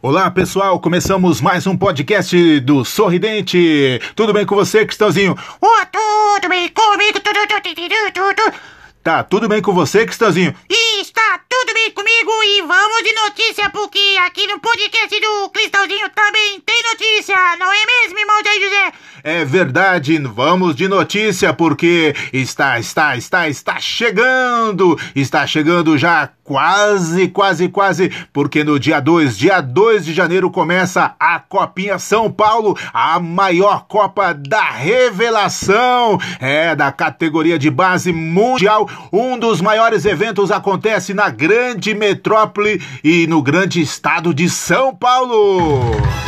Olá pessoal, começamos mais um podcast do Sorridente. Tudo bem com você, Cristãozinho? Oh, tudo bem comigo, tudo, tudo, tudo, tudo. Tá tudo bem com você, Cristãozinho? Está tudo bem comigo e vamos de notícia, porque aqui no podcast do Cristãozinho também tem notícia, não é mesmo, irmão Jair José? É verdade, vamos de notícia porque está, está, está, está chegando, está chegando já quase, quase, quase, porque no dia 2, dia 2 de janeiro começa a Copinha São Paulo, a maior Copa da Revelação, é da categoria de base mundial. Um dos maiores eventos acontece na grande metrópole e no grande estado de São Paulo.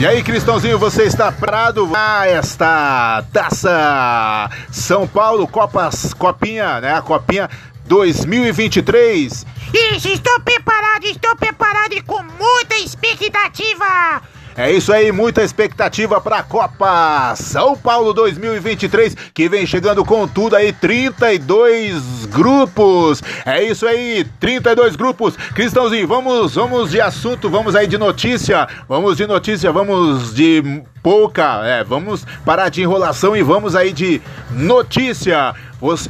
E aí, Cristãozinho, você está parado a esta taça São Paulo Copas Copinha, né? A Copinha 2023. Isso, estou preparado, estou preparado e com muita expectativa. É isso aí, muita expectativa para a Copa São Paulo 2023, que vem chegando com tudo aí, 32 grupos. É isso aí, 32 grupos. Cristãozinho, vamos, vamos de assunto, vamos aí de notícia. Vamos de notícia, vamos de pouca, é, vamos parar de enrolação e vamos aí de notícia.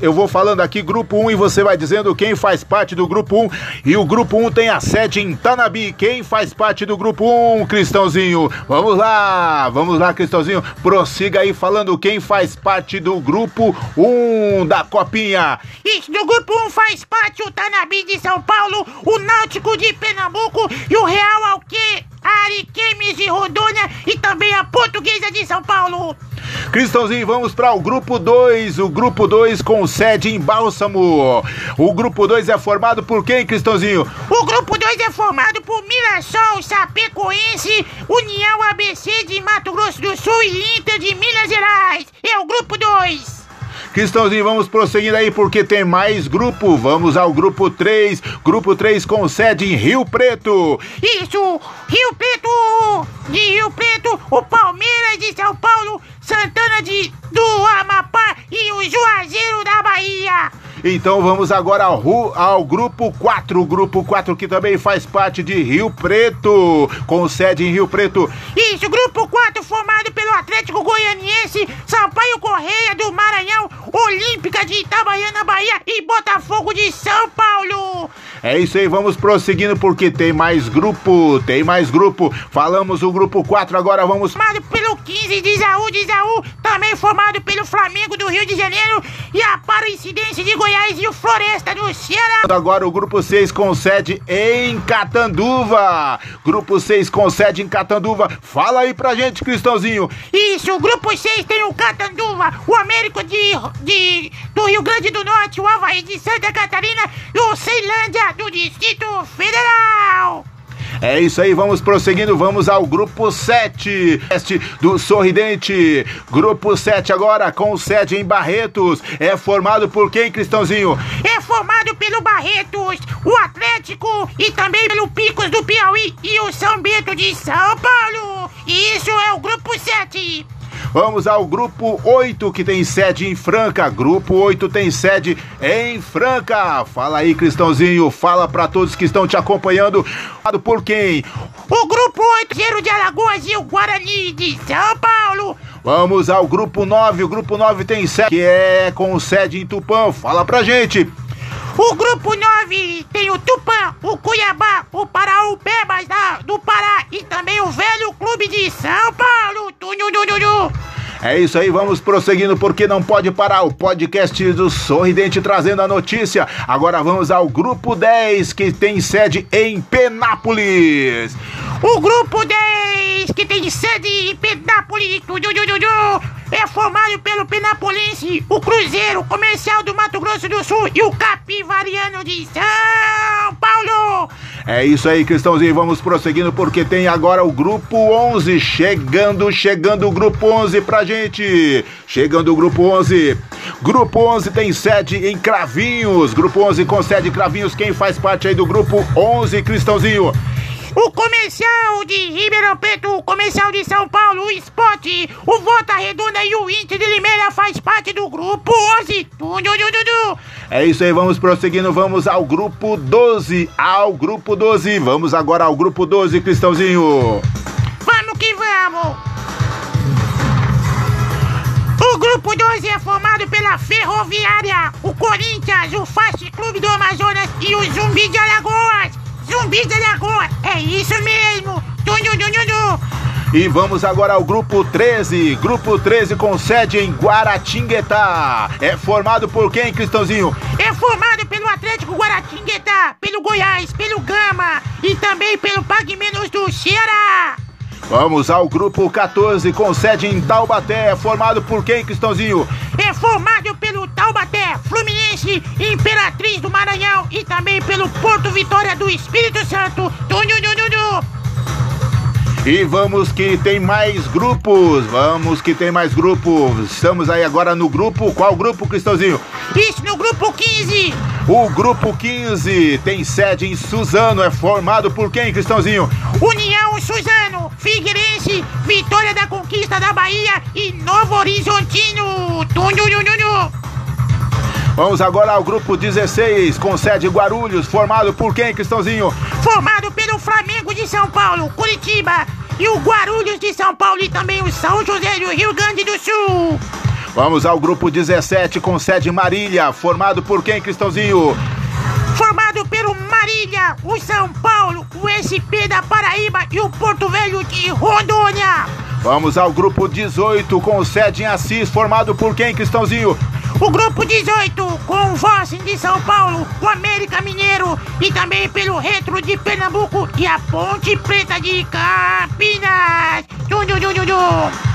Eu vou falando aqui grupo 1 e você vai dizendo quem faz parte do grupo 1. E o grupo 1 tem a sede em Tanabi. Quem faz parte do grupo 1, Cristãozinho? Vamos lá, vamos lá, Cristãozinho. Prossiga aí falando quem faz parte do grupo 1 da Copinha. Isso, do grupo 1 faz parte o Tanabi de São Paulo, o Náutico de Pernambuco e o Real Alque Ariquemes de Rondônia e também a Portuguesa de São Paulo. Cristãozinho, vamos para o grupo 2. O grupo 2 com sede em Bálsamo. O grupo 2 é formado por quem, Cristãozinho? O grupo 2 é formado por Mirassol, Chapecoense, União ABC de Mato Grosso do Sul e Inter de Minas Gerais. É o grupo 2. Cristãozinho, vamos prosseguindo aí porque tem mais grupo. Vamos ao grupo 3. Grupo 3 com sede em Rio Preto. Isso, Rio Preto! De Rio Preto, o Palmeiras de São Paulo, Santana de, do Amapá e o Juazeiro da Bahia. Então vamos agora ao, ao grupo 4, o grupo 4 que também faz parte de Rio Preto, com sede em Rio Preto. Isso, grupo 4 formado pelo Atlético Goianiense, Sampaio Correia do Maranhão, Olímpica de Itabaiana, Bahia e Botafogo de São Paulo. É isso aí, vamos prosseguindo porque tem mais grupo, tem mais grupo. Falamos o grupo 4, agora vamos. Formado pelo 15 de Isaú de Isaú, também formado pelo Flamengo do Rio de Janeiro e a Aparecidense de Goiás e o Floresta do Ceará. Agora o grupo 6 com sede em Catanduva. Grupo 6 com sede em Catanduva. Fala aí pra gente, Cristãozinho. Isso, o grupo 6 tem o Catanduva, o Américo de, de, do Rio Grande do Norte, o Havaí de Santa Catarina e o Ceilândia do Distrito Federal. É isso aí, vamos prosseguindo, vamos ao grupo 7 este do Sorridente. Grupo 7 agora com sede em Barretos. É formado por quem, Cristãozinho? É formado pelo Barretos, o Atlético e também pelo Picos do Piauí e o São Bento de São Paulo. Isso é o grupo 7. Vamos ao grupo 8 que tem sede em Franca. Grupo 8 tem sede em Franca. Fala aí, Cristãozinho. Fala para todos que estão te acompanhando. Por quem? O grupo 8, Zero de Alagoas e o Guarani de São Paulo. Vamos ao grupo 9. O grupo 9 tem sede que é com sede em Tupã. Fala pra gente. O grupo 9 tem o Tupã, o Cuiabá, o Paraupebas da, do Pará e também o Velho Clube de São Paulo. É isso aí, vamos prosseguindo porque não pode parar o podcast do Sorridente trazendo a notícia. Agora vamos ao grupo 10 que tem sede em Penápolis. O grupo 10 que tem sede em Penápolis é formado pelo Penapolense, o Cruzeiro Comercial do Mato Grosso do Sul e o Capivariano de São Paulo. É isso aí, Cristãozinho. Vamos prosseguindo porque tem agora o grupo 11 chegando, chegando o grupo 11 pra gente. Chegando o grupo 11. Grupo 11 tem sede em Cravinhos. Grupo 11 com sede em Cravinhos. Quem faz parte aí do grupo 11, Cristãozinho? O comercial de Ribeirão Preto, o comercial de São Paulo, o Sport, o Volta Redonda e o Inter de Limeira faz parte do grupo 11. É isso aí, vamos prosseguindo, vamos ao grupo 12. Ao grupo 12. Vamos agora ao grupo 12, Cristãozinho. Vamos que vamos! O grupo 12 é formado pela Ferroviária, o Corinthians, o Fast Clube do Amazonas e o Zumbi de Alagoas. Zumbi de Alagoas, é isso mesmo! Tundu, e vamos agora ao grupo 13. Grupo 13 com sede em Guaratinguetá. É formado por quem, Cristãozinho? É formado pelo Atlético Guaratinguetá, pelo Goiás, pelo Gama e também pelo Pague Menos do Ceará. Vamos ao grupo 14 com sede em Taubaté. É formado por quem, Cristãozinho? É formado pelo Taubaté, Fluminense, Imperatriz do Maranhão e também pelo Porto Vitória do Espírito Santo. E vamos que tem mais grupos. Vamos que tem mais grupos. Estamos aí agora no grupo. Qual grupo, Cristãozinho? Isso, no grupo 15. O grupo 15 tem sede em Suzano. É formado por quem, Cristãozinho? União Suzano, Figueirense, Vitória da Conquista da Bahia e Novo Horizontino. Vamos agora ao grupo 16, com sede Guarulhos, formado por quem, Cristãozinho? Formado pelo Flamengo de São Paulo, Curitiba e o Guarulhos de São Paulo e também o São José do Rio Grande do Sul. Vamos ao grupo 17, com sede Marília, formado por quem, Cristãozinho? Formado pelo Marília, o São Paulo, o SP da Paraíba e o Porto Velho de Rondônia. Vamos ao grupo 18, com sede em Assis, formado por quem, Cristãozinho? O grupo 18, com o Vossen de São Paulo, o América Mineiro e também pelo Retro de Pernambuco e a Ponte Preta de Campinas. Dum, dum, dum, dum,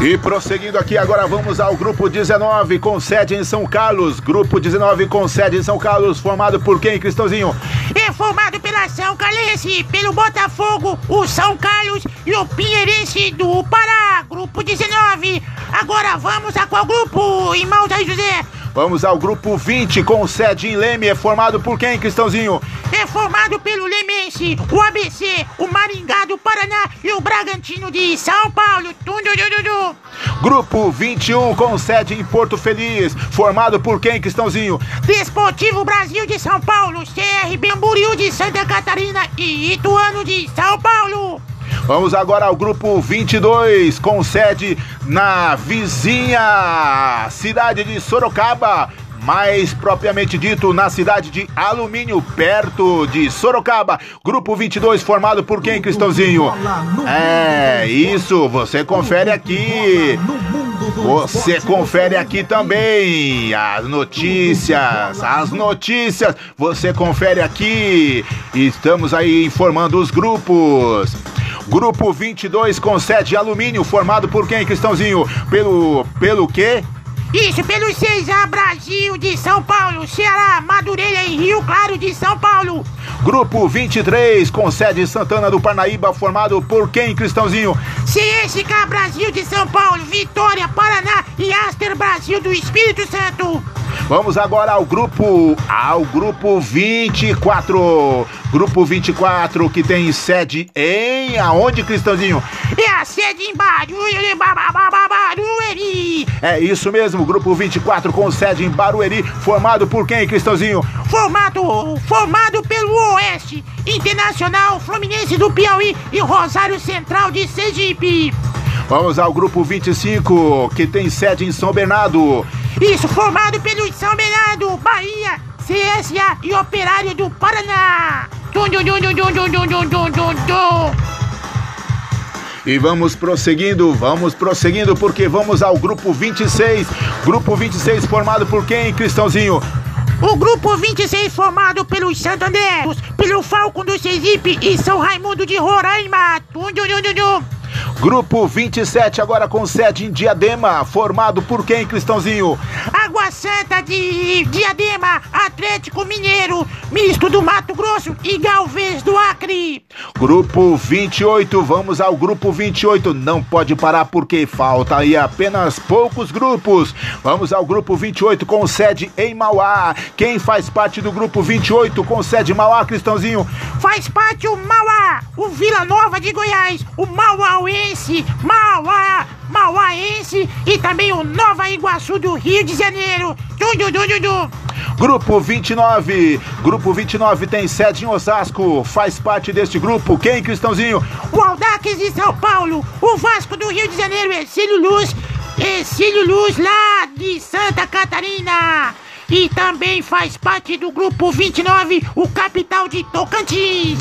E prosseguindo aqui, agora vamos ao grupo 19, com sede em São Carlos. Grupo 19 com sede em São Carlos, formado por quem, Cristãozinho? É formado pela São Calense, pelo Botafogo, o São Carlos e o Pinheirense do Pará. Grupo 19. Agora vamos a qual grupo, irmão Zé José? Vamos ao grupo 20, com sede em Leme. É formado por quem, Cristãozinho? É formado pelo Lemense, o ABC, o Maringá do Paraná e o Bragantino de São Paulo. Grupo 21, com sede em Porto Feliz. Formado por quem, Cristãozinho? Desportivo Brasil de São Paulo, CR Bemburiu de Santa Catarina e Ituano de São Paulo. Vamos agora ao grupo 22, com sede na vizinha cidade de Sorocaba. Mais propriamente dito, na cidade de Alumínio, perto de Sorocaba. Grupo 22, formado por quem, Cristãozinho? É, isso, você confere aqui. Você confere aqui também as notícias, as notícias. Você confere aqui. Estamos aí informando os grupos. Grupo 22 com sede alumínio, formado por quem, Cristãozinho? Pelo. pelo quê? Isso, pelo 6A Brasil de São Paulo, Ceará, Madureira e Rio Claro de São Paulo. Grupo 23, com sede Santana do Parnaíba, formado por quem, Cristãozinho? CSK Brasil de São Paulo, Vitória, Paraná e Aster Brasil do Espírito Santo. Vamos agora ao grupo ao grupo 24. Grupo 24 que tem sede em aonde, Cristãozinho? É a sede em Barueri. É isso mesmo, grupo 24 com sede em Barueri, formado por quem, Cristãozinho? Formado, formado pelo Oeste, Internacional, Fluminense do Piauí e Rosário Central de Sergipe. Vamos ao grupo 25, que tem sede em São Bernardo. Isso, formado pelo São Bernardo, Bahia, CSA e Operário do Paraná. E vamos prosseguindo, vamos prosseguindo, porque vamos ao grupo 26. Grupo 26 formado por quem, Cristãozinho? O grupo 26 formado pelos Santo André, pelo Falcon do Sergipe e São Raimundo de Roraima. Grupo 27, agora com sede em Diadema, formado por quem, Cristãozinho? Água Santa de Diadema, Atlético Mineiro, Misto do Mato Grosso e Galvez do Acre. Grupo 28, vamos ao grupo 28. Não pode parar porque falta aí apenas poucos grupos. Vamos ao grupo 28 com sede em Mauá. Quem faz parte do grupo 28 com sede em Mauá, Cristãozinho? Faz parte o Mauá, o Vila Nova de Goiás, o Mauá Mauense, Mauá, Mauaense e também o Nova Iguaçu do Rio de Janeiro. Tudo, tudo, tudo. Grupo 29. Grupo 29 tem sede em Osasco. Faz parte deste grupo. Quem, Cristãozinho? O Aldax de São Paulo, o Vasco do Rio de Janeiro, Ercílio Luz, Ercílio Luz lá de Santa Catarina. E também faz parte do grupo 29, o Capital de Tocantins.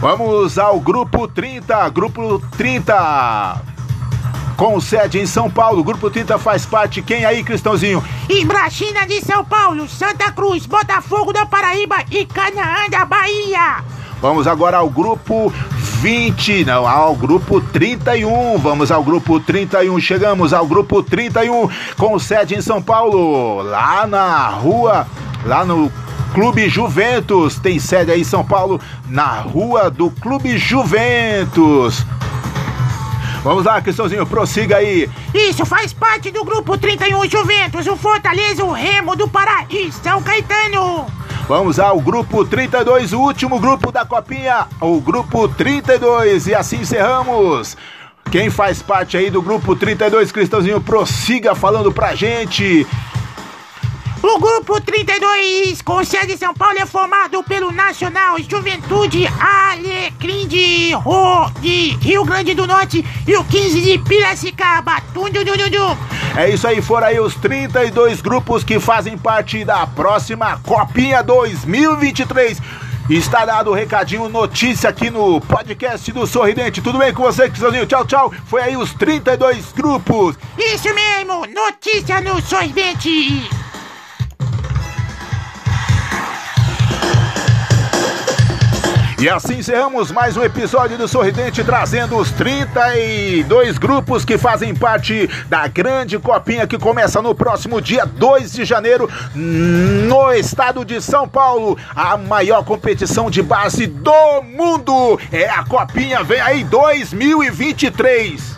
Vamos ao grupo 30. Grupo 30. Com sede em São Paulo, Grupo 30 faz parte. Quem aí, Cristãozinho? Ibrachina de São Paulo, Santa Cruz, Botafogo da Paraíba e Canaã da Bahia. Vamos agora ao grupo 20, não, ao grupo 31. Vamos ao grupo 31. Chegamos ao grupo 31 com sede em São Paulo, lá na rua, lá no Clube Juventus. Tem sede aí em São Paulo, na rua do Clube Juventus. Vamos lá, Cristãozinho, prossiga aí. Isso faz parte do grupo 31 Juventus, o Fortaleza, o Remo do Pará e São Caetano. Vamos ao grupo 32, o último grupo da Copinha, o grupo 32. E assim encerramos. Quem faz parte aí do grupo 32, Cristãozinho, prossiga falando pra gente. O grupo 32, com sede em São Paulo, é formado pelo Nacional Juventude Alecrim de, Ro, de Rio Grande do Norte e o 15 de Piracicaba. Tum. É isso aí, foram aí os 32 grupos que fazem parte da próxima Copinha 2023. Está dado o recadinho, notícia aqui no podcast do Sorridente. Tudo bem com você, Cristãozinho? Tchau, tchau. Foi aí os 32 grupos. Isso mesmo, notícia no Sorridente. E assim encerramos mais um episódio do Sorridente, trazendo os 32 grupos que fazem parte da grande copinha que começa no próximo dia 2 de janeiro no estado de São Paulo. A maior competição de base do mundo é a Copinha, vem aí 2023.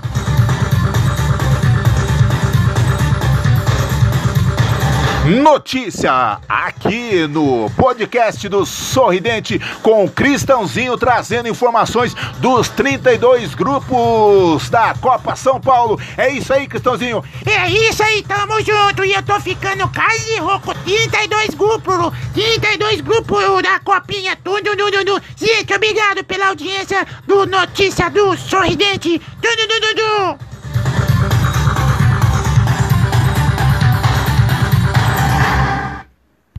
Notícia aqui no podcast do Sorridente com Cristãozinho trazendo informações dos 32 grupos da Copa São Paulo. É isso aí, Cristãozinho. É isso aí, tamo junto. E eu tô ficando quase rouco. 32 grupos, 32 grupos da Copinha. Tudo, tudo, tudo. Gente, obrigado pela audiência do Notícia do Sorridente. Tudo, tudo, tudo.